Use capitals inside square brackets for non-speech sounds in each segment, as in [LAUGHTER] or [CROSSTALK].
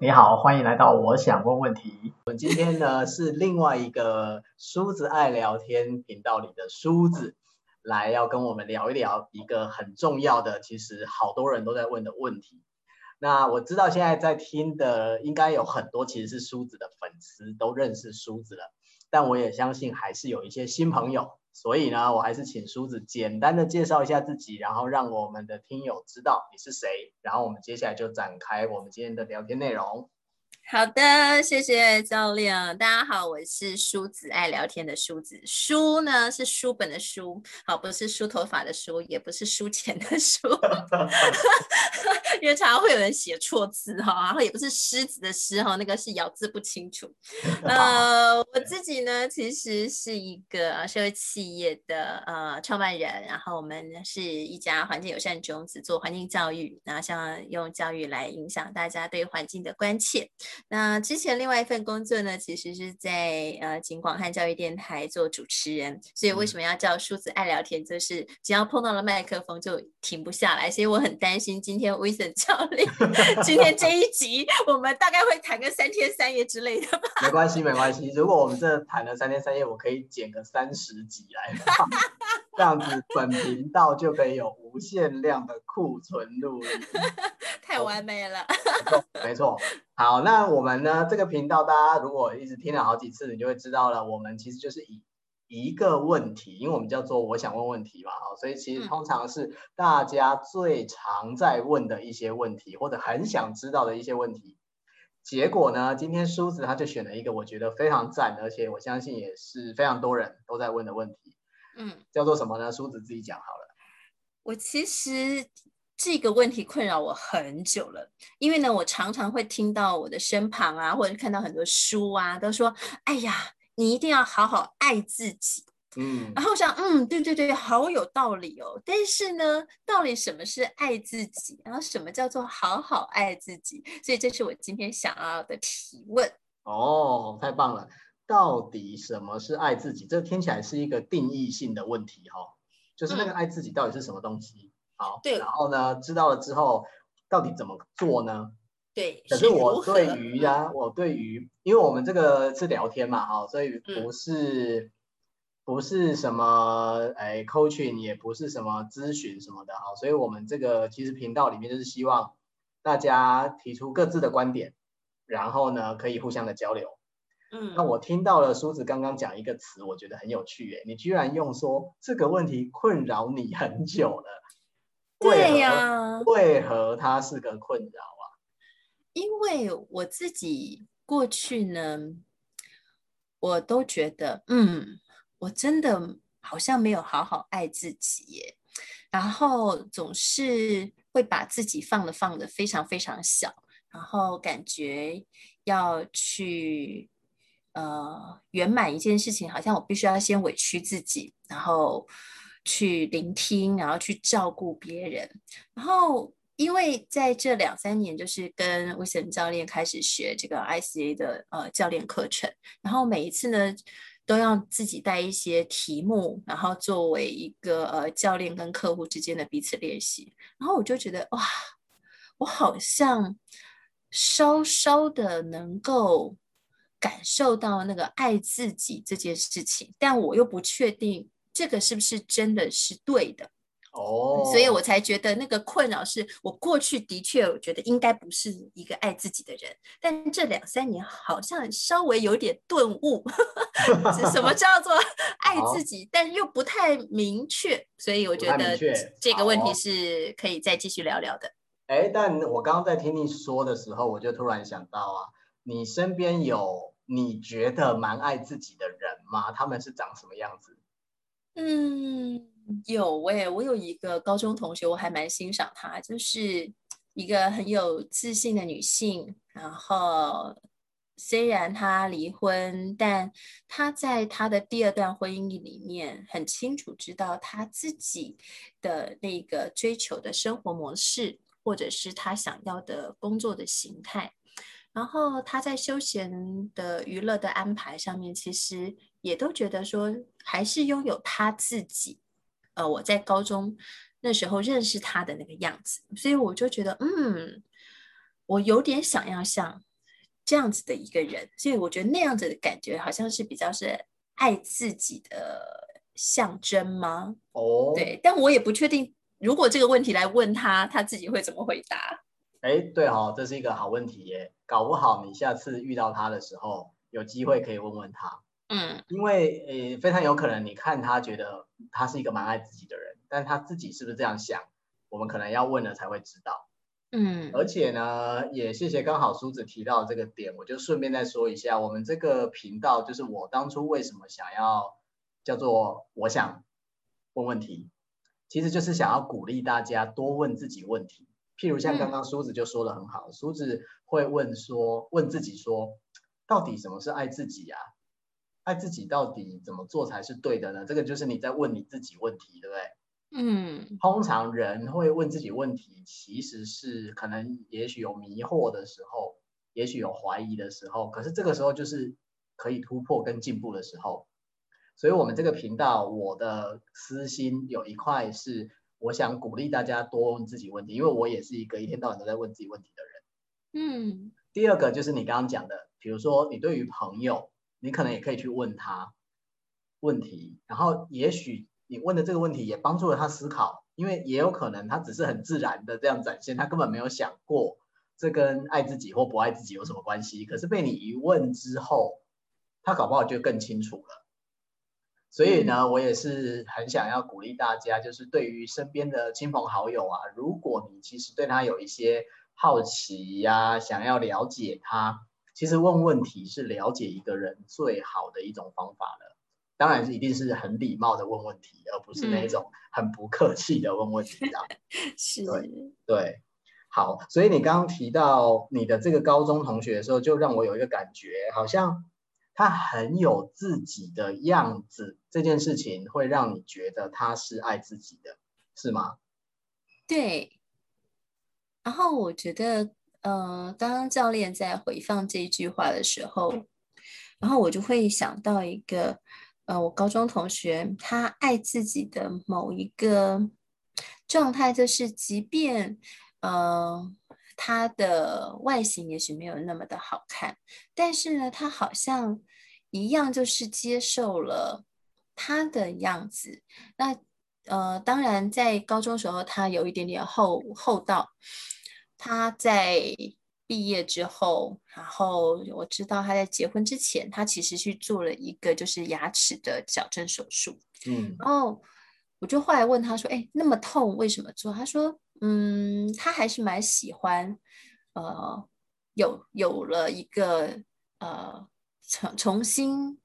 你好，欢迎来到我想问问题。我们今天呢是另外一个梳子爱聊天频道里的梳子，来要跟我们聊一聊一个很重要的，其实好多人都在问的问题。那我知道现在在听的应该有很多其实是梳子的粉丝，都认识梳子了，但我也相信还是有一些新朋友。所以呢，我还是请梳子简单的介绍一下自己，然后让我们的听友知道你是谁，然后我们接下来就展开我们今天的聊天内容。好的，谢谢教练。大家好，我是梳子爱聊天的梳子。梳呢是书本的书，好，不是梳头发的梳，也不是输钱的输，[LAUGHS] 因为常常会有人写错字哈，然后也不是狮子的狮哈，那个是咬字不清楚。[LAUGHS] 呃，我自己呢其实是一个社会企业的呃创办人，然后我们是一家环境友善种子，做环境教育，然后希望用教育来影响大家对环境的关切。那之前另外一份工作呢，其实是在呃警广汉教育电台做主持人，所以为什么要叫数字爱聊天？就是只要碰到了麦克风就停不下来，所以我很担心今天 Wilson 教练 [LAUGHS] 今天这一集我们大概会谈个三天三夜之类的吧。没关系，没关系。如果我们真的谈了三天三夜，我可以剪个三十集来放，[LAUGHS] 这样子本频道就可以有无限量的库存录音，[LAUGHS] 太完美了。没错。好，那我们呢？这个频道大家如果一直听了好几次，你就会知道了。我们其实就是以一个问题，因为我们叫做“我想问问题”嘛，好，所以其实通常是大家最常在问的一些问题，或者很想知道的一些问题。结果呢，今天梳子他就选了一个我觉得非常赞，而且我相信也是非常多人都在问的问题。嗯，叫做什么呢？梳子自己讲好了。我其实。这个问题困扰我很久了，因为呢，我常常会听到我的身旁啊，或者看到很多书啊，都说：“哎呀，你一定要好好爱自己。”嗯，然后我想，嗯，对对对，好有道理哦。但是呢，到底什么是爱自己？然后什么叫做好好爱自己？所以这是我今天想要的提问。哦，太棒了！到底什么是爱自己？这听起来是一个定义性的问题哈、哦，就是那个爱自己到底是什么东西？嗯好，对，然后呢，知道了之后，到底怎么做呢？对，可是我对于呀、啊，我对于，因为我们这个是聊天嘛，哈，所以不是、嗯、不是什么哎，coaching，也不是什么咨询什么的，哈，所以我们这个其实频道里面就是希望大家提出各自的观点，然后呢，可以互相的交流。嗯，那我听到了梳子刚刚讲一个词，我觉得很有趣，耶，你居然用说这个问题困扰你很久了。对呀，为何它是个困扰啊？因为我自己过去呢，我都觉得，嗯，我真的好像没有好好爱自己耶，然后总是会把自己放的放的非常非常小，然后感觉要去呃圆满一件事情，好像我必须要先委屈自己，然后。去聆听，然后去照顾别人，然后因为在这两三年，就是跟 w i s o n 教练开始学这个 ICA 的呃教练课程，然后每一次呢都要自己带一些题目，然后作为一个呃教练跟客户之间的彼此练习，然后我就觉得哇，我好像稍稍的能够感受到那个爱自己这件事情，但我又不确定。这个是不是真的是对的？哦，所以我才觉得那个困扰是我过去的确我觉得应该不是一个爱自己的人，但这两三年好像稍微有点顿悟，[LAUGHS] 什么叫做 [LAUGHS] 爱自己，但又不太明确，所以我觉得这个问题是可以再继续聊聊的。哎，但我刚刚在听你说的时候，我就突然想到啊，你身边有你觉得蛮爱自己的人吗？他们是长什么样子？嗯，有诶、我有一个高中同学，我还蛮欣赏她，就是一个很有自信的女性。然后虽然她离婚，但她在她的第二段婚姻里面很清楚知道她自己的那个追求的生活模式，或者是她想要的工作的形态。然后他在休闲的娱乐的安排上面，其实。也都觉得说，还是拥有他自己，呃我在高中那时候认识他的那个样子，所以我就觉得嗯，我有点想要像这样子的一个人，所以我觉得那样子的感觉好像是比较是爱自己的象征吗？哦，对，但我也不确定，如果这个问题来问他，他自己会怎么回答？哎，对哦，这是一个好问题耶，搞不好你下次遇到他的时候，有机会可以问问他。嗯，因为呃，非常有可能你看他觉得他是一个蛮爱自己的人，但他自己是不是这样想，我们可能要问了才会知道。嗯，而且呢，也谢谢刚好梳子提到这个点，我就顺便再说一下，我们这个频道就是我当初为什么想要叫做我想问问题，其实就是想要鼓励大家多问自己问题。譬如像刚刚苏子就说的很好，书子会问说，问自己说，到底什么是爱自己啊？爱自己到底怎么做才是对的呢？这个就是你在问你自己问题，对不对？嗯，通常人会问自己问题，其实是可能也许有迷惑的时候，也许有怀疑的时候，可是这个时候就是可以突破跟进步的时候。所以，我们这个频道，我的私心有一块是，我想鼓励大家多问自己问题，因为我也是一个一天到晚都在问自己问题的人。嗯，第二个就是你刚刚讲的，比如说你对于朋友。你可能也可以去问他问题，然后也许你问的这个问题也帮助了他思考，因为也有可能他只是很自然的这样展现，他根本没有想过这跟爱自己或不爱自己有什么关系。可是被你一问之后，他搞不好就更清楚了。所以呢，我也是很想要鼓励大家，就是对于身边的亲朋好友啊，如果你其实对他有一些好奇呀，想要了解他。其实问问题是了解一个人最好的一种方法了，当然是一定是很礼貌的问问题，而不是那种很不客气的问问题的。[LAUGHS] 嗯、是，对对，好，所以你刚刚提到你的这个高中同学的时候，就让我有一个感觉，好像他很有自己的样子，这件事情会让你觉得他是爱自己的，是吗？对，然后我觉得。呃，刚刚教练在回放这一句话的时候，然后我就会想到一个，呃，我高中同学，他爱自己的某一个状态，就是即便呃他的外形也许没有那么的好看，但是呢，他好像一样就是接受了他的样子。那呃，当然在高中时候，他有一点点厚厚道。他在毕业之后，然后我知道他在结婚之前，他其实去做了一个就是牙齿的矫正手术。嗯，然后我就后来问他说：“哎，那么痛，为什么做？”他说：“嗯，他还是蛮喜欢，呃，有有了一个呃重重新。”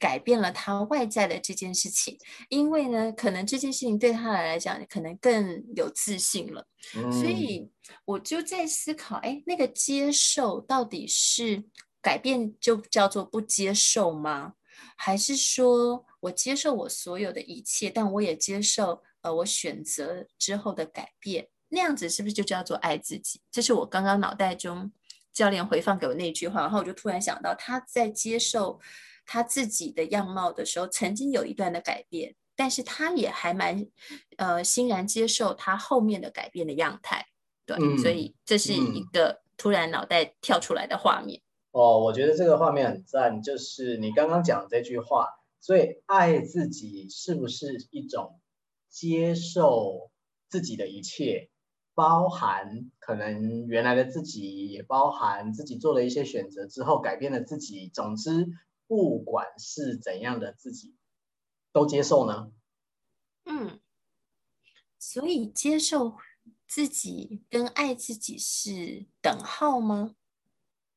改变了他外在的这件事情，因为呢，可能这件事情对他来讲，可能更有自信了。嗯。所以我就在思考，哎，那个接受到底是改变就叫做不接受吗？还是说我接受我所有的一切，但我也接受呃我选择之后的改变，那样子是不是就叫做爱自己？这是我刚刚脑袋中教练回放给我那句话，然后我就突然想到他在接受。他自己的样貌的时候，曾经有一段的改变，但是他也还蛮呃欣然接受他后面的改变的样态，对，嗯、所以这是一个突然脑袋跳出来的画面。哦，我觉得这个画面很赞，就是你刚刚讲的这句话，所以爱自己是不是一种接受自己的一切，包含可能原来的自己，也包含自己做了一些选择之后改变了自己，总之。不管是怎样的自己，都接受呢？嗯，所以接受自己跟爱自己是等号吗？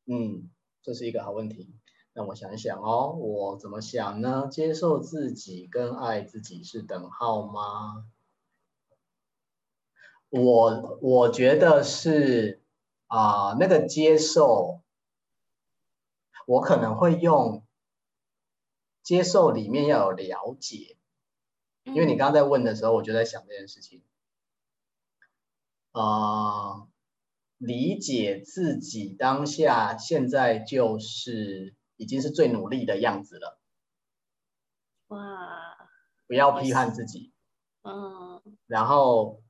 嗯，这是一个好问题。让我想一想哦，我怎么想呢？接受自己跟爱自己是等号吗？我我觉得是啊，呃，那个接受，我可能会用。接受里面要有了解，因为你刚刚在问的时候，我就在想这件事情。啊、呃，理解自己当下现在就是已经是最努力的样子了。哇！不要批判自己。嗯，然后，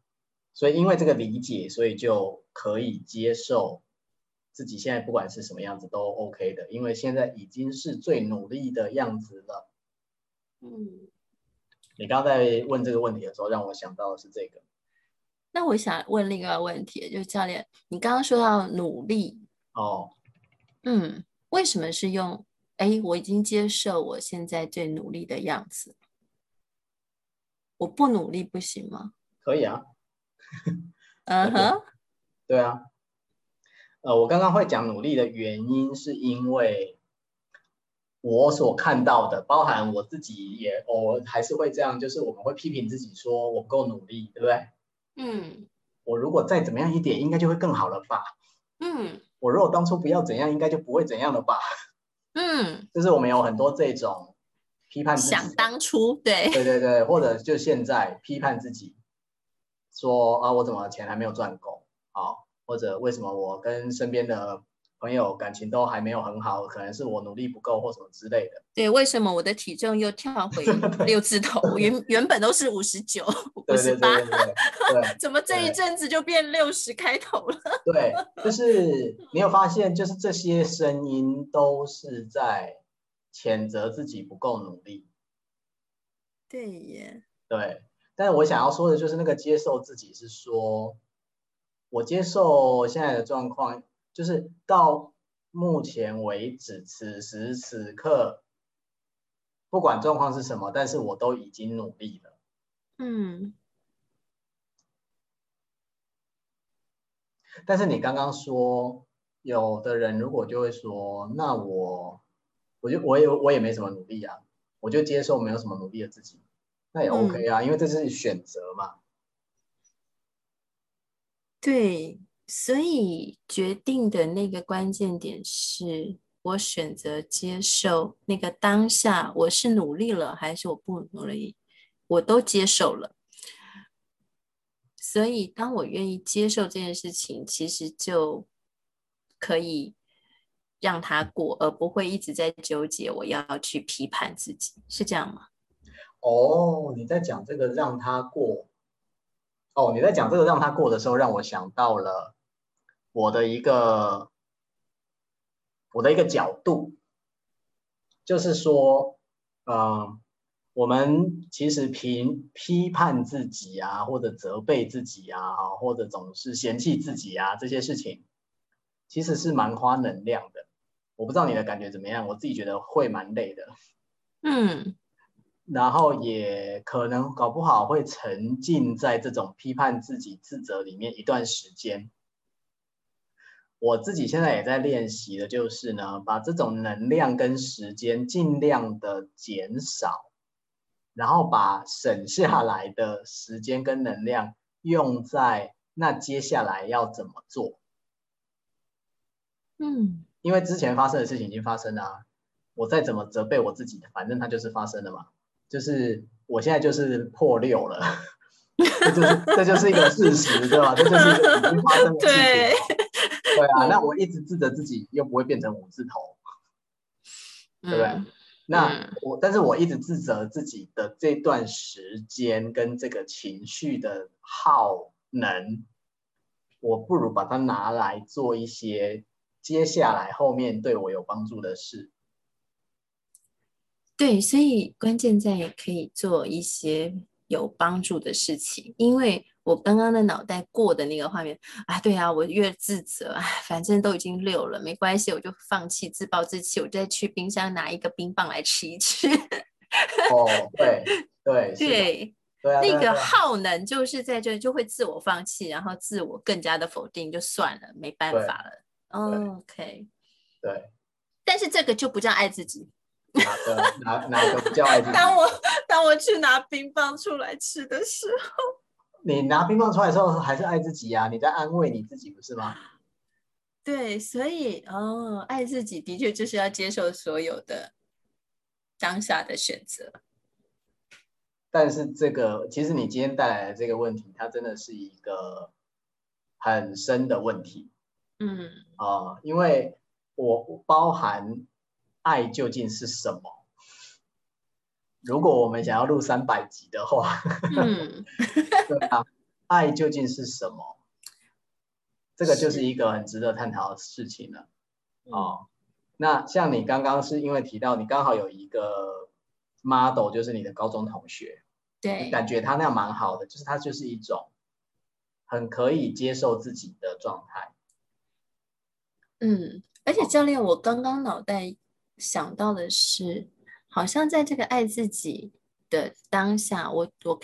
所以因为这个理解，所以就可以接受自己现在不管是什么样子都 OK 的，因为现在已经是最努力的样子了。嗯，你刚刚在问这个问题的时候，让我想到的是这个。那我想问另外一个问题，就是教练，你刚刚说到努力哦，嗯，为什么是用？哎，我已经接受我现在最努力的样子。我不努力不行吗？可以啊。[LAUGHS] 嗯哼、uh-huh.。对啊。呃，我刚刚会讲努力的原因，是因为我所看到的，包含我自己也偶尔还是会这样，就是我们会批评自己说我不够努力，对不对？嗯。我如果再怎么样一点，应该就会更好了吧？嗯。我如果当初不要怎样，应该就不会怎样了吧？嗯。就是我们有很多这种。批判自己，想当初，对对对对，或者就现在批判自己，说啊，我怎么钱还没有赚够啊？或者为什么我跟身边的朋友感情都还没有很好？可能是我努力不够或什么之类的。对，为什么我的体重又跳回 [LAUGHS] 六字头？原原本都是五十九、五十八，怎么这一阵子就变六十开头了？对，就是你有发现，就是这些声音都是在。谴责自己不够努力，对耶，对。但是我想要说的就是那个接受自己，是说，我接受现在的状况，就是到目前为止，此时此刻，不管状况是什么，但是我都已经努力了。嗯。但是你刚刚说，有的人如果就会说，那我。我就我也我也没什么努力啊，我就接受没有什么努力的自己，那也 OK 啊，嗯、因为这是选择嘛。对，所以决定的那个关键点是我选择接受那个当下，我是努力了还是我不努力，我都接受了。所以当我愿意接受这件事情，其实就可以。让他过，而不会一直在纠结。我要去批判自己，是这样吗？哦，你在讲这个让他过。哦，你在讲这个让他过的时候，让我想到了我的一个我的一个角度，就是说，嗯、我们其实评批判自己啊，或者责备自己啊，或者总是嫌弃自己啊，这些事情，其实是蛮花能量的。我不知道你的感觉怎么样，我自己觉得会蛮累的，嗯，然后也可能搞不好会沉浸在这种批判自己、自责里面一段时间。我自己现在也在练习的，就是呢，把这种能量跟时间尽量的减少，然后把省下来的时间跟能量用在那接下来要怎么做，嗯。因为之前发生的事情已经发生了啊，我再怎么责备我自己，反正它就是发生了嘛。就是我现在就是破六了，[LAUGHS] 这就是这就是一个事实，对吧？这就是已经发生的事情。[LAUGHS] 对，对啊，那我一直自责自己，又不会变成五字头，对不对？嗯，那我，但是我一直自责自己的这段时间跟这个情绪的耗能，我不如把它拿来做一些。接下来后面对我有帮助的事，对，所以关键在可以做一些有帮助的事情。因为我刚刚的脑袋过的那个画面啊，对啊，我越自责，哎，反正都已经六了，没关系，我就放弃，自暴自弃，我再去冰箱拿一个冰棒来吃一吃。哦，对对对，[LAUGHS] 对啊，那个耗能就是在这就会自我放弃，然后自我更加的否定，就算了，没办法了。Oh, OK，对，但是这个就不叫爱自己。哪个哪哪个不叫爱自己？当我当我去拿冰棒出来吃的时候，你拿冰棒出来的时候还是爱自己呀？你在安慰你自己，不是吗？对，所以哦，爱自己的确就是要接受所有的当下的选择。但是这个其实你今天带来的这个问题，它真的是一个很深的问题。嗯啊、呃，因为我包含爱究竟是什么？如果我们想要录三百集的话，嗯，[LAUGHS] 对啊，爱究竟是什么？这个就是一个很值得探讨的事情了。哦，那像你刚刚是因为提到你刚好有一个 model，就是你的高中同学，对，感觉他那样蛮好的，就是他就是一种很可以接受自己的状态。嗯，而且教练，我刚刚脑袋想到的是，好像在这个爱自己的当下，我我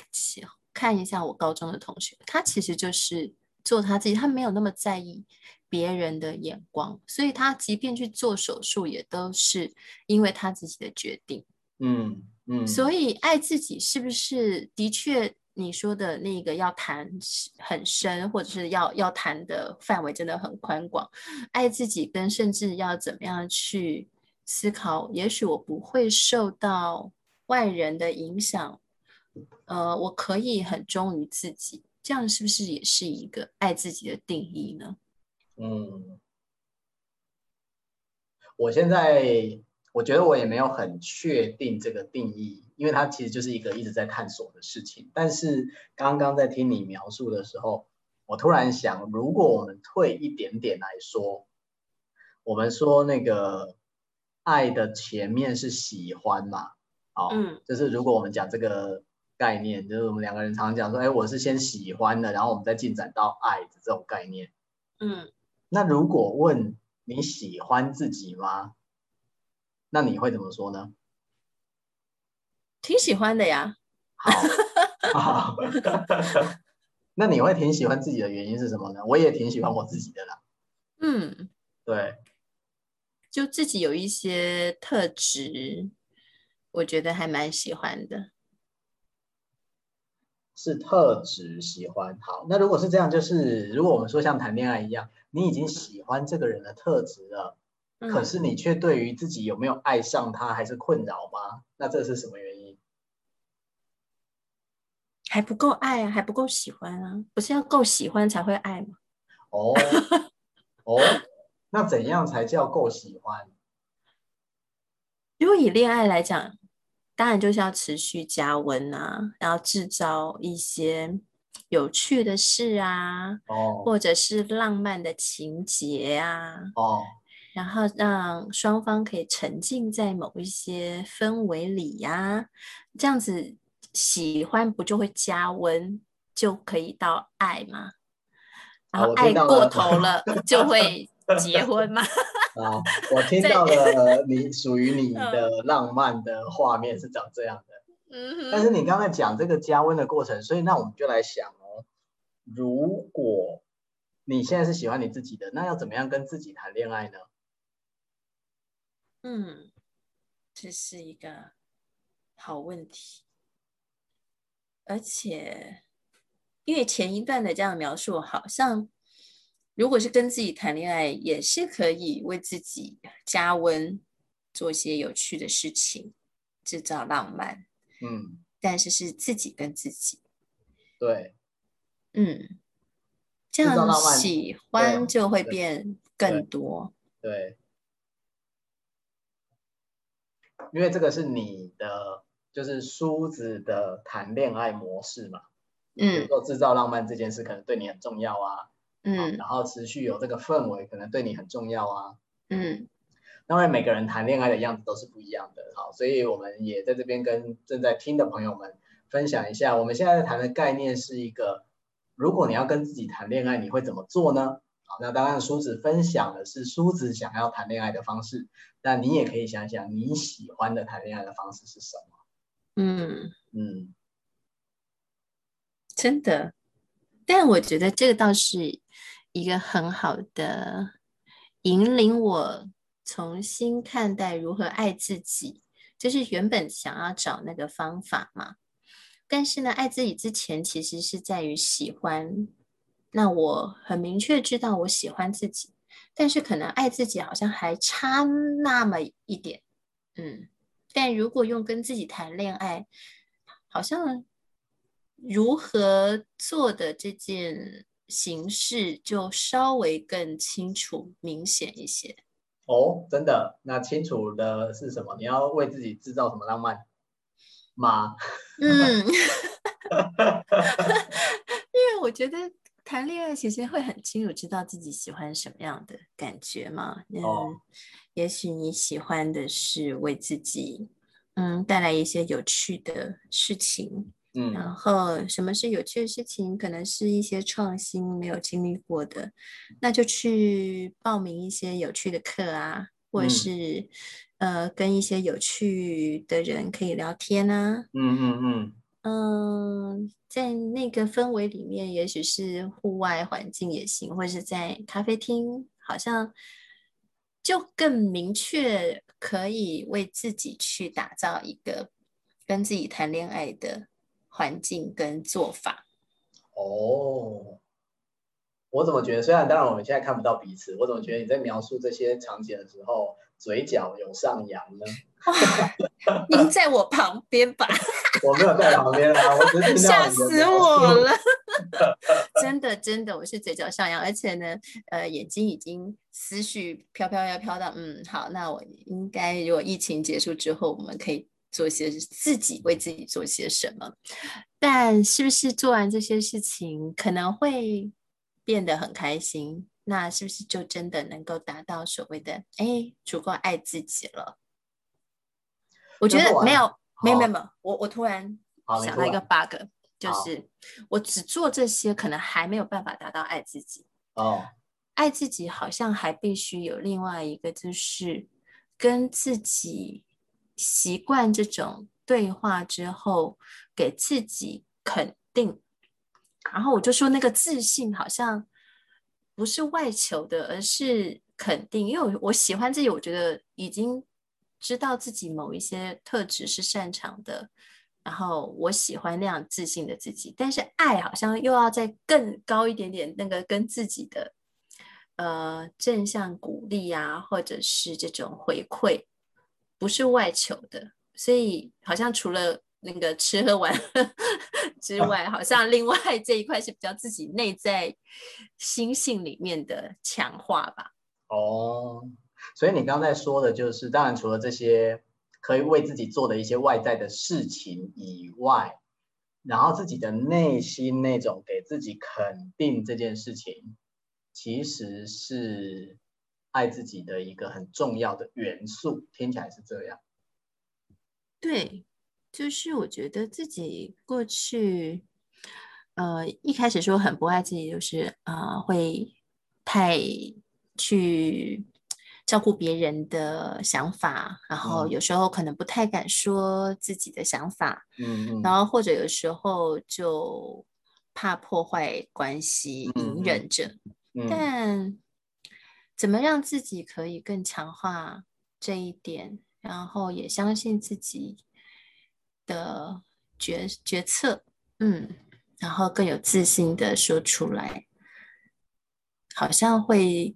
看一下我高中的同学，他其实就是做他自己，他没有那么在意别人的眼光，所以他即便去做手术，也都是因为他自己的决定。嗯嗯，所以爱自己是不是的确你说的那个要谈很深，或者是要要谈的范围真的很宽广？爱自己跟甚至要怎么样去思考，也许我不会受到外人的影响，呃，我可以很忠于自己，这样是不是也是一个爱自己的定义呢？嗯，我现在我觉得我也没有很确定这个定义，因为它其实就是一个一直在探索的事情。但是刚刚在听你描述的时候，我突然想，如果我们退一点点来说，我们说那个爱的前面是喜欢嘛？哦，嗯，就是如果我们讲这个概念，就是我们两个人常常讲说，哎，我是先喜欢的，然后我们再进展到爱的这种概念，嗯。那如果问你喜欢自己吗？那你会怎么说呢？挺喜欢的呀。好，好。[LAUGHS] 那你会挺喜欢自己的原因是什么呢？我也挺喜欢我自己的啦。嗯，对。就自己有一些特质，我觉得还蛮喜欢的。是特质喜欢。好，那如果是这样，就是如果我们说像谈恋爱一样。你已经喜欢这个人的特质了，嗯、可是你却对于自己有没有爱上他还是困扰吗？那这是什么原因？还不够爱啊，还不够喜欢啊，不是要够喜欢才会爱吗？哦哦，那怎样才叫够喜欢？如果以恋爱来讲，当然就是要持续加温啊，然后制造一些。有趣的事啊，哦，或者是浪漫的情节啊，哦，然后让双方可以沉浸在某一些氛围里呀，啊，这样子喜欢不就会加温，就可以到爱吗？然后爱过头了就会结婚吗？[LAUGHS] 啊，我听到了，你属于你的浪漫的画面是长这样的，嗯，但是你刚才讲这个加温的过程，所以那我们就来想哦。如果你现在是喜欢你自己的，那要怎么样跟自己谈恋爱呢？嗯，这是一个好问题。而且，因为前一段的这样描述，好像如果是跟自己谈恋爱，也是可以为自己加温，做一些有趣的事情，制造浪漫。嗯，但是是自己跟自己。对。嗯，这样喜欢就会变更多。对，对，因为这个是你的，就是梳子的谈恋爱模式嘛。嗯，做制造浪漫这件事可能对你很重要啊。嗯，然后持续有这个氛围可能对你很重要啊。嗯，当然每个人谈恋爱的样子都是不一样的，好，所以我们也在这边跟正在听的朋友们分享一下，我们现在在谈的概念是一个。如果你要跟自己谈恋爱，你会怎么做呢？好，那当然，梳子分享的是梳子想要谈恋爱的方式，那你也可以想想你喜欢的谈恋爱的方式是什么？嗯嗯，真的，但我觉得这个倒是一个很好的引领我重新看待如何爱自己，就是原本想要找那个方法嘛。但是呢，爱自己之前其实是在于喜欢。那我很明确知道我喜欢自己，但是可能爱自己好像还差那么一点。嗯，但如果用跟自己谈恋爱，好像如何做的这件形式就稍微更清楚、明显一些。哦，真的？那清楚的是什么？你要为自己制造什么浪漫？吗？嗯，[LAUGHS] 因为我觉得谈恋爱其实会很清楚知道自己喜欢什么样的感觉嘛。嗯，哦、也许你喜欢的是为自己嗯带来一些有趣的事情。嗯，然后什么是有趣的事情？可能是一些创新没有经历过的，那就去报名一些有趣的课啊，或者是、嗯、呃跟一些有趣的人可以聊天啊。嗯嗯嗯嗯，在那个氛围里面，也许是户外环境也行，或者是在咖啡厅，好像就更明确可以为自己去打造一个跟自己谈恋爱的。环境跟做法，哦，我怎么觉得？虽然当然我们现在看不到彼此，我怎么觉得你在描述这些场景的时候，嘴角有上扬呢？[LAUGHS] 您在我旁边吧？我没有在旁边啊，我只是吓死我了！[LAUGHS] 真的真的，我是嘴角上扬，而且呢，呃，眼睛已经思绪飘飘要飘到，嗯，好，那我应该如果疫情结束之后，我们可以。做些自己为自己做些什么，但是不是做完这些事情可能会变得很开心？那是不是就真的能够达到所谓的哎足够爱自己了？我觉得没有，没有，没有，没有。我我突然想到一个 bug，就是我只做这些，可能还没有办法达到爱自己。哦，爱自己好像还必须有另外一个，就是跟自己。习惯这种对话之后，给自己肯定，然后我就说那个自信好像不是外求的，而是肯定。因为我喜欢自己，我觉得已经知道自己某一些特质是擅长的，然后我喜欢那样自信的自己。但是爱好像又要再更高一点点，那个跟自己的呃正向鼓励啊，或者是这种回馈。不是外求的，所以好像除了那个吃喝玩乐 [LAUGHS] 之外，好像另外这一块是比较自己内在心性里面的强化吧。哦，所以你刚才说的就是，当然除了这些可以为自己做的一些外在的事情以外，然后自己的内心那种给自己肯定这件事情，其实是。爱自己的一个很重要的元素，听起来是这样。对，就是我觉得自己过去，呃，一开始说很不爱自己，就是呃，会太去照顾别人的想法，然后有时候可能不太敢说自己的想法，嗯嗯，然后或者有时候就怕破坏关系，隐忍着，嗯嗯，但。怎么让自己可以更强化这一点，然后也相信自己的决决策，嗯，然后更有自信的说出来，好像会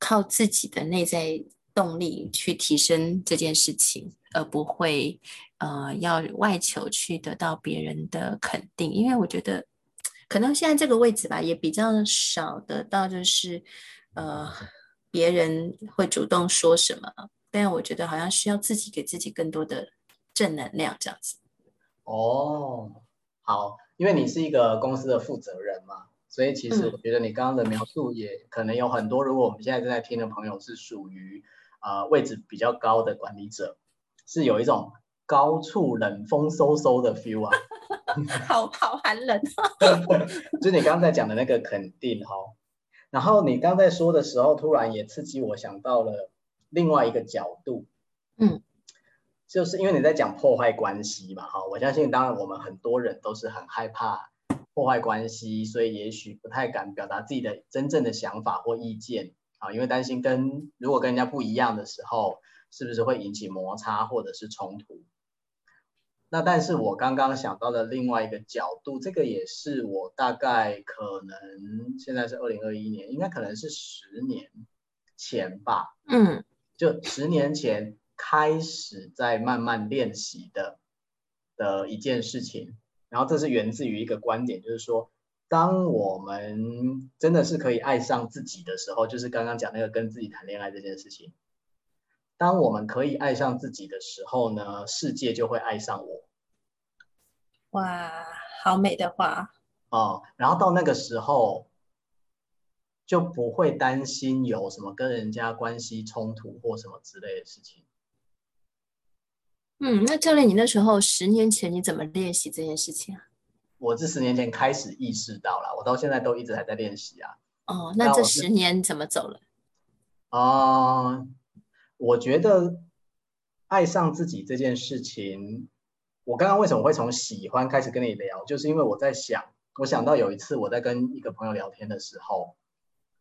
靠自己的内在动力去提升这件事情，而不会呃要外求去得到别人的肯定，因为我觉得可能现在这个位置吧，也比较少得到，就是呃。别人会主动说什么，但我觉得好像需要自己给自己更多的正能量，这样子。哦，好，因为你是一个公司的负责人嘛，所以其实我觉得你刚刚的描述也可能有很多。如果我们现在正在听的朋友是属于呃位置比较高的管理者，是有一种高处冷风嗖嗖的 feel 啊，[LAUGHS] 好好寒冷。[LAUGHS] 就是你刚刚在讲的那个肯定哈。然后你刚才说的时候，突然也刺激我想到了另外一个角度，嗯，就是因为你在讲破坏关系嘛，哈，我相信当然我们很多人都是很害怕破坏关系，所以也许不太敢表达自己的真正的想法或意见啊，因为担心跟如果跟人家不一样的时候，是不是会引起摩擦或者是冲突。那但是我刚刚想到的另外一个角度，这个也是我大概可能现在是二零二一年，应该可能是十年前吧，嗯，就十年前开始在慢慢练习的的一件事情。然后这是源自于一个观点，就是说，当我们真的是可以爱上自己的时候，就是刚刚讲那个跟自己谈恋爱这件事情。当我们可以爱上自己的时候呢，世界就会爱上我。哇，好美的话哦。然后到那个时候就不会担心有什么跟人家关系冲突或什么之类的事情。嗯，那教练，你那时候十年前你怎么练习这件事情啊？我这十年前开始意识到了，我到现在都一直还在练习啊。哦，那这十年怎么走了？哦、呃，我觉得爱上自己这件事情，我刚刚为什么会从喜欢开始跟你聊，就是因为我在想，我想到有一次我在跟一个朋友聊天的时候，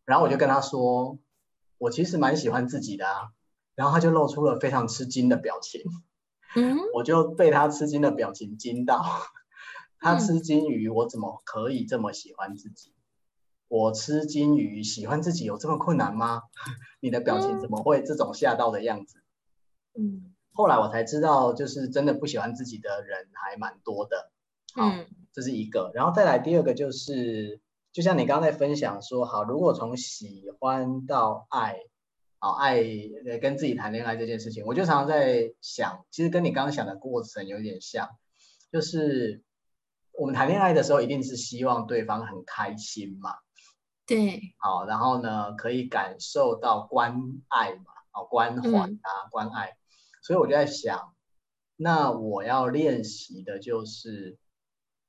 然后我就跟他说，我其实蛮喜欢自己的啊，然后他就露出了非常吃惊的表情。嗯，我就被他吃惊的表情惊到，[LAUGHS] 他吃惊于我怎么可以这么喜欢自己，嗯、我吃金鱼喜欢自己有这么困难吗？[LAUGHS] 你的表情怎么会这种吓到的样子？嗯，后来我才知道，就是真的不喜欢自己的人还蛮多的。好，嗯，这是一个，然后再来第二个就是，就像你刚才分享说，好，如果从喜欢到爱。好，爱跟自己谈恋爱这件事情，我就常常在想，其实跟你刚刚想的过程有点像，就是我们谈恋爱的时候，一定是希望对方很开心嘛。对。好，然后呢，可以感受到关爱嘛，哦，关怀啊，嗯、关爱。所以我就在想，那我要练习的就是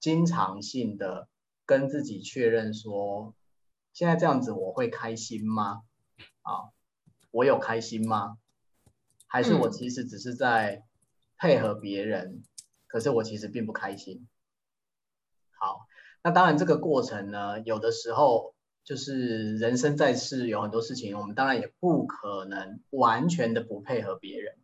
经常性的跟自己确认说，现在这样子我会开心吗？啊。我有开心吗？还是我其实只是在配合别人，嗯、可是我其实并不开心。好，那当然这个过程呢，有的时候就是人生在世，有很多事情，我们当然也不可能完全的不配合别人。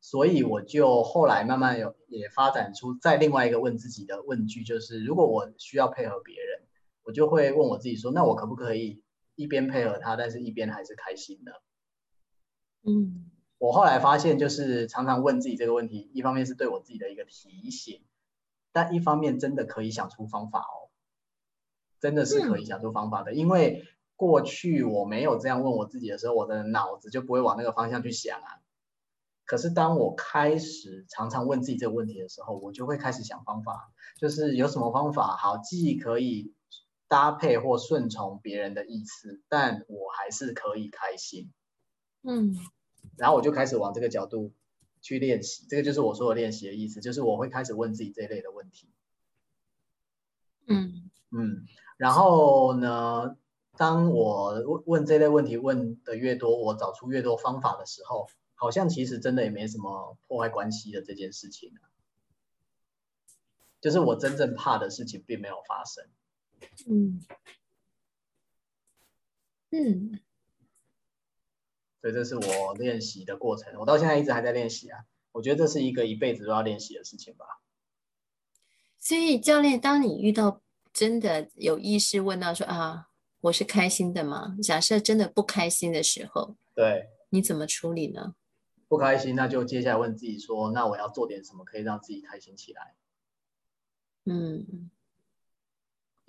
所以我就后来慢慢有也发展出再另外一个问自己的问句，就是如果我需要配合别人，我就会问我自己说，那我可不可以？一边配合他，但是一边还是开心的。嗯，我后来发现，就是常常问自己这个问题，一方面是对我自己的一个提醒，但一方面真的可以想出方法哦，真的是可以想出方法的。嗯，因为过去我没有这样问我自己的时候，我的脑子就不会往那个方向去想啊。可是当我开始常常问自己这个问题的时候，我就会开始想方法，就是有什么方法好，既可以。搭配或顺从别人的意思，但我还是可以开心。嗯，然后我就开始往这个角度去练习，这个就是我说的练习的意思，就是我会开始问自己这一类的问题。嗯嗯，然后呢，当我问问这类问题问的越多，我找出越多方法的时候，好像其实真的也没什么破坏关系的这件事情。就是我真正怕的事情并没有发生。嗯嗯，所以这是我练习的过程，我到现在一直还在练习啊。我觉得这是一个一辈子都要练习的事情吧。所以教练，当你遇到真的有意识问到说啊，我是开心的吗？假设真的不开心的时候，对，你怎么处理呢？不开心，那就接下来问自己说，那我要做点什么可以让自己开心起来？嗯。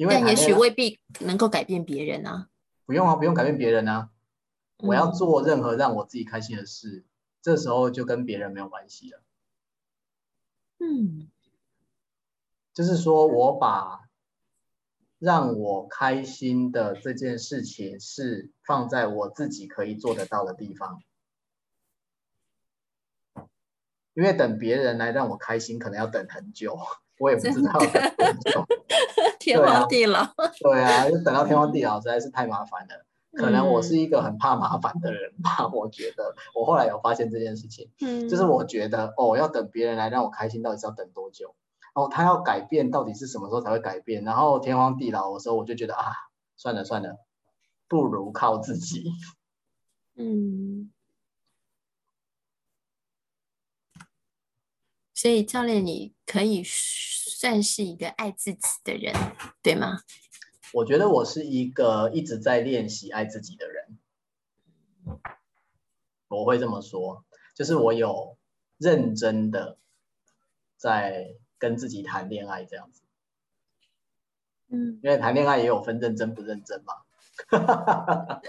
但也许未必能够改变别人啊。不用啊，不用改变别人啊。我要做任何让我自己开心的事，嗯、这时候就跟别人没有关系了。嗯，就是说我把让我开心的这件事情是放在我自己可以做得到的地方，因为等别人来让我开心，可能要等很久。我也不知道，[LAUGHS] 天荒地老。对啊，就等到天荒地老实在是太麻烦了。[LAUGHS] 可能我是一个很怕麻烦的人吧，嗯、我觉得。我后来有发现这件事情，嗯、就是我觉得哦，要等别人来让我开心，到底是要等多久？哦，他要改变，到底是什么时候才会改变？然后天荒地老的时候，我就觉得啊，算了算了，不如靠自己。嗯。[LAUGHS] 所以教练，你可以算是一个爱自己的人，对吗？我觉得我是一个一直在练习爱自己的人，我会这么说，就是我有认真的在跟自己谈恋爱这样子。嗯，因为谈恋爱也有分认真不认真嘛。[LAUGHS]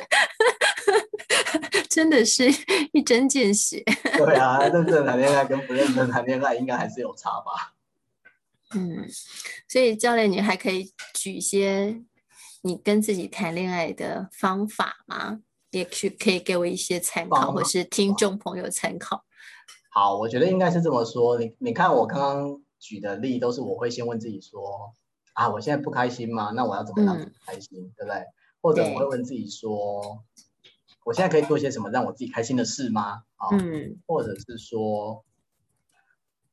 真的是一针见血。对啊，认真谈恋爱跟不认真谈恋爱应该还是有差吧？嗯，所以教练，你还可以举一些你跟自己谈恋爱的方法吗？也许可以给我一些参考，或是听众朋友参考。好，我觉得应该是这么说。你你看我刚刚举的例，都是我会先问自己说：啊，我现在不开心吗？那我要怎么让自己开心，嗯、对不对？或者我会问自己说：我现在可以做些什么让我自己开心的事吗？啊，嗯，或者是说，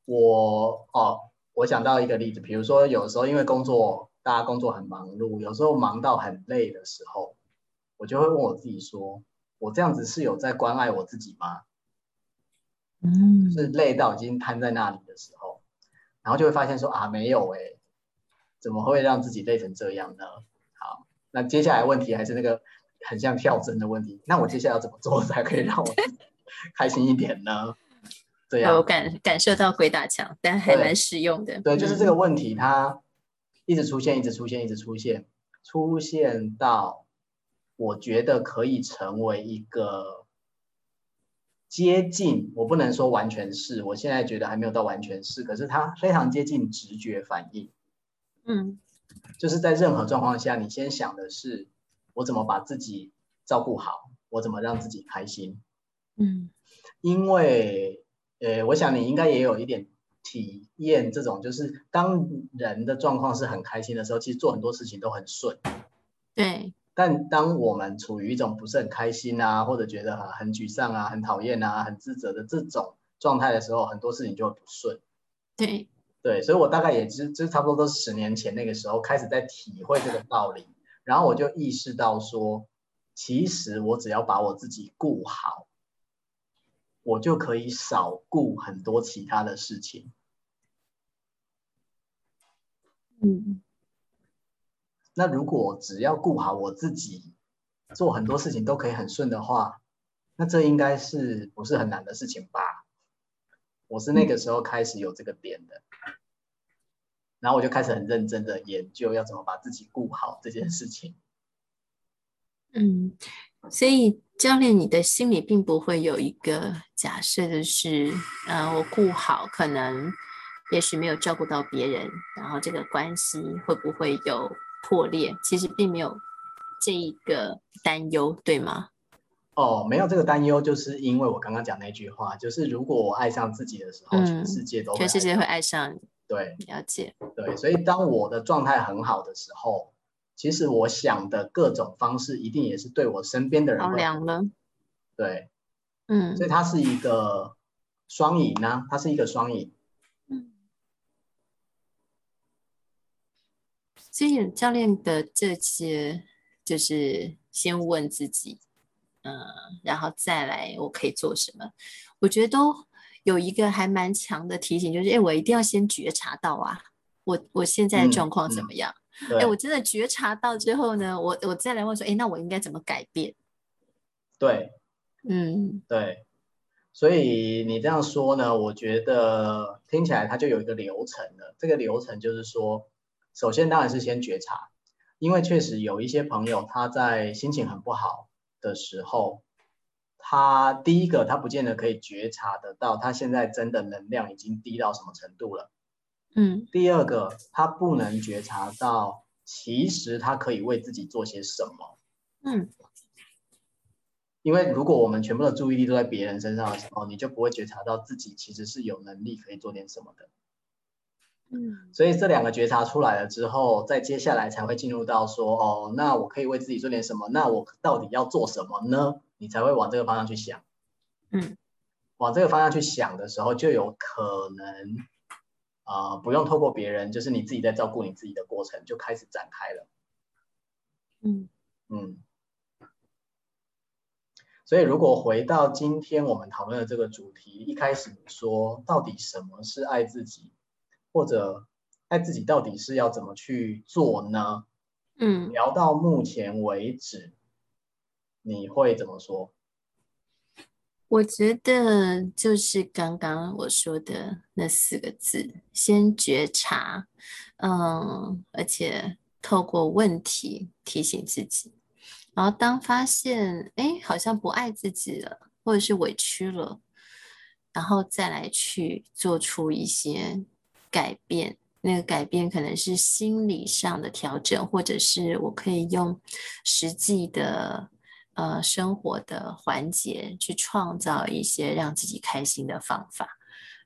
我哦。我想到一个例子，比如说有时候因为工作，大家工作很忙碌，有时候忙到很累的时候，我就会问我自己说：我这样子是有在关爱我自己吗？嗯，是累到已经瘫在那里的时候，然后就会发现说啊，没有哎，怎么会让自己累成这样呢？好，那接下来问题还是那个很像跳针的问题，那我接下来要怎么做才可以让我 [LAUGHS] 开心一点呢？对呀，我感感受到鬼打墙，但还蛮实用的。对，对，就是这个问题，它一直出现，一直出现，一直出现，出现到我觉得可以成为一个接近，我不能说完全是，我现在觉得还没有到完全是，可是它非常接近直觉反应。嗯，就是在任何状况下，你先想的是我怎么把自己照顾好，我怎么让自己开心。嗯，因为。呃，我想你应该也有一点体验，这种就是当人的状况是很开心的时候，其实做很多事情都很顺。对。但当我们处于一种不是很开心啊，或者觉得很很沮丧啊、很讨厌啊、很自责的这种状态的时候，很多事情就会不顺。对。对，所以我大概也就就差不多都是十年前那个时候开始在体会这个道理，然后我就意识到说，其实我只要把我自己顾好。我就可以少顾很多其他的事情。嗯，那如果只要顾好我自己，做很多事情都可以很顺的话，那这应该是不是很难的事情吧？我是那个时候开始有这个点的，然后我就开始很认真的研究要怎么把自己顾好这件事情。嗯，所以。教练，你的心里并不会有一个假设就是，呃，我顾好，可能也许没有照顾到别人，然后这个关系会不会有破裂？其实并没有这一个担忧，对吗？哦，没有这个担忧，就是因为我刚刚讲那句话，就是如果我爱上自己的时候，嗯、全世界都全世界会爱上你。对，了解。对，所以当我的状态很好的时候。其实我想的各种方式，一定也是对我身边的人。好凉了。对，嗯，所以它是一个双赢呢，它是一个双赢。所以教练的这些，就是先问自己，嗯，然后再来我可以做什么？我觉得都有一个还蛮强的提醒，就是哎，我一定要先觉察到啊，我我现在的状况怎么样？嗯嗯哎，我真的觉察到之后呢，我我再来问说，哎，那我应该怎么改变？对，嗯，对，所以你这样说呢，我觉得听起来它就有一个流程了。这个流程就是说，首先当然是先觉察，因为确实有一些朋友他在心情很不好的时候，他第一个他不见得可以觉察得到，他现在真的能量已经低到什么程度了。嗯，第二个，他不能觉察到，其实他可以为自己做些什么。嗯，因为如果我们全部的注意力都在别人身上的时候，你就不会觉察到自己其实是有能力可以做点什么的。嗯，所以这两个觉察出来了之后，再接下来才会进入到说，哦，那我可以为自己做点什么？那我到底要做什么呢？你才会往这个方向去想。嗯，往这个方向去想的时候，就有可能。啊、呃，不用透过别人，就是你自己在照顾你自己的过程就开始展开了。嗯嗯，所以如果回到今天我们讨论的这个主题，一开始说到底什么是爱自己，或者爱自己到底是要怎么去做呢？嗯，聊到目前为止，你会怎么说？我觉得就是刚刚我说的那四个字：先觉察，嗯，而且透过问题提醒自己，然后当发现哎，好像不爱自己了，或者是委屈了，然后再来去做出一些改变，那个改变可能是心理上的调整，或者是我可以用实际的呃生活的环节去创造一些让自己开心的方法。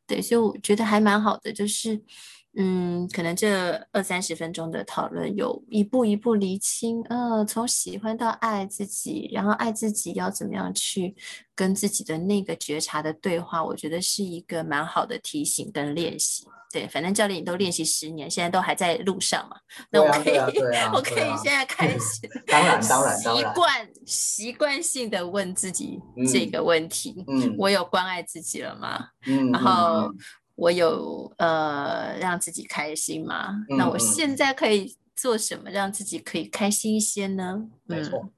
对，所以我觉得还蛮好的，就是。嗯，可能这二三十分钟的讨论，有一步一步厘清，呃，从喜欢到爱自己，然后爱自己要怎么样去跟自己的那个觉察的对话，我觉得是一个蛮好的提醒跟练习。对，反正教练你都练习十年，现在都还在路上嘛，那我可以，我可以现在开始，[LAUGHS] 当然当然当然，习惯习惯性的问自己这个问题，嗯，我有关爱自己了吗？嗯，然后。我有呃让自己开心吗？嗯、那我现在可以做什么让自己可以开心一些呢？没错，嗯、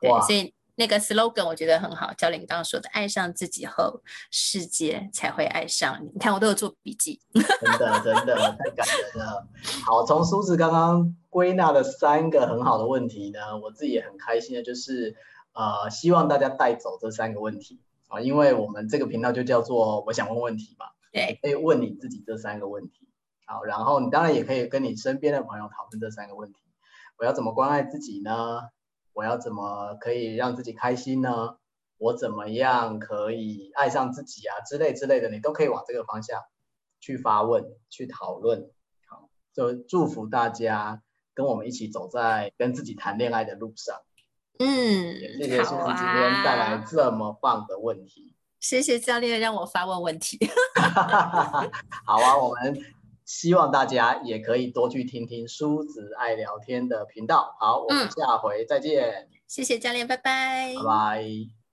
对，所以那个 slogan 我觉得很好。教练刚刚说的，爱上自己后，世界才会爱上你。你看，我都有做笔记。[LAUGHS] 真的，真的太感人了。好，从梳子刚刚归纳的三个很好的问题呢，我自己也很开心的，就是呃，希望大家带走这三个问题啊，因为我们这个频道就叫做我想问问题嘛。对，可以问你自己这三个问题，好，然后你当然也可以跟你身边的朋友讨论这三个问题。我要怎么关爱自己呢？我要怎么可以让自己开心呢？我怎么样可以爱上自己啊？之类之类的，你都可以往这个方向去发问、去讨论。好，就祝福大家跟我们一起走在跟自己谈恋爱的路上。嗯，谢谢苏子今天带来这么棒的问题。谢谢教练让我发问问题。[LAUGHS] 好啊，我们希望大家也可以多去听听梳子爱聊天的频道。好，我们下回再见。嗯，谢谢教练，拜拜。拜拜。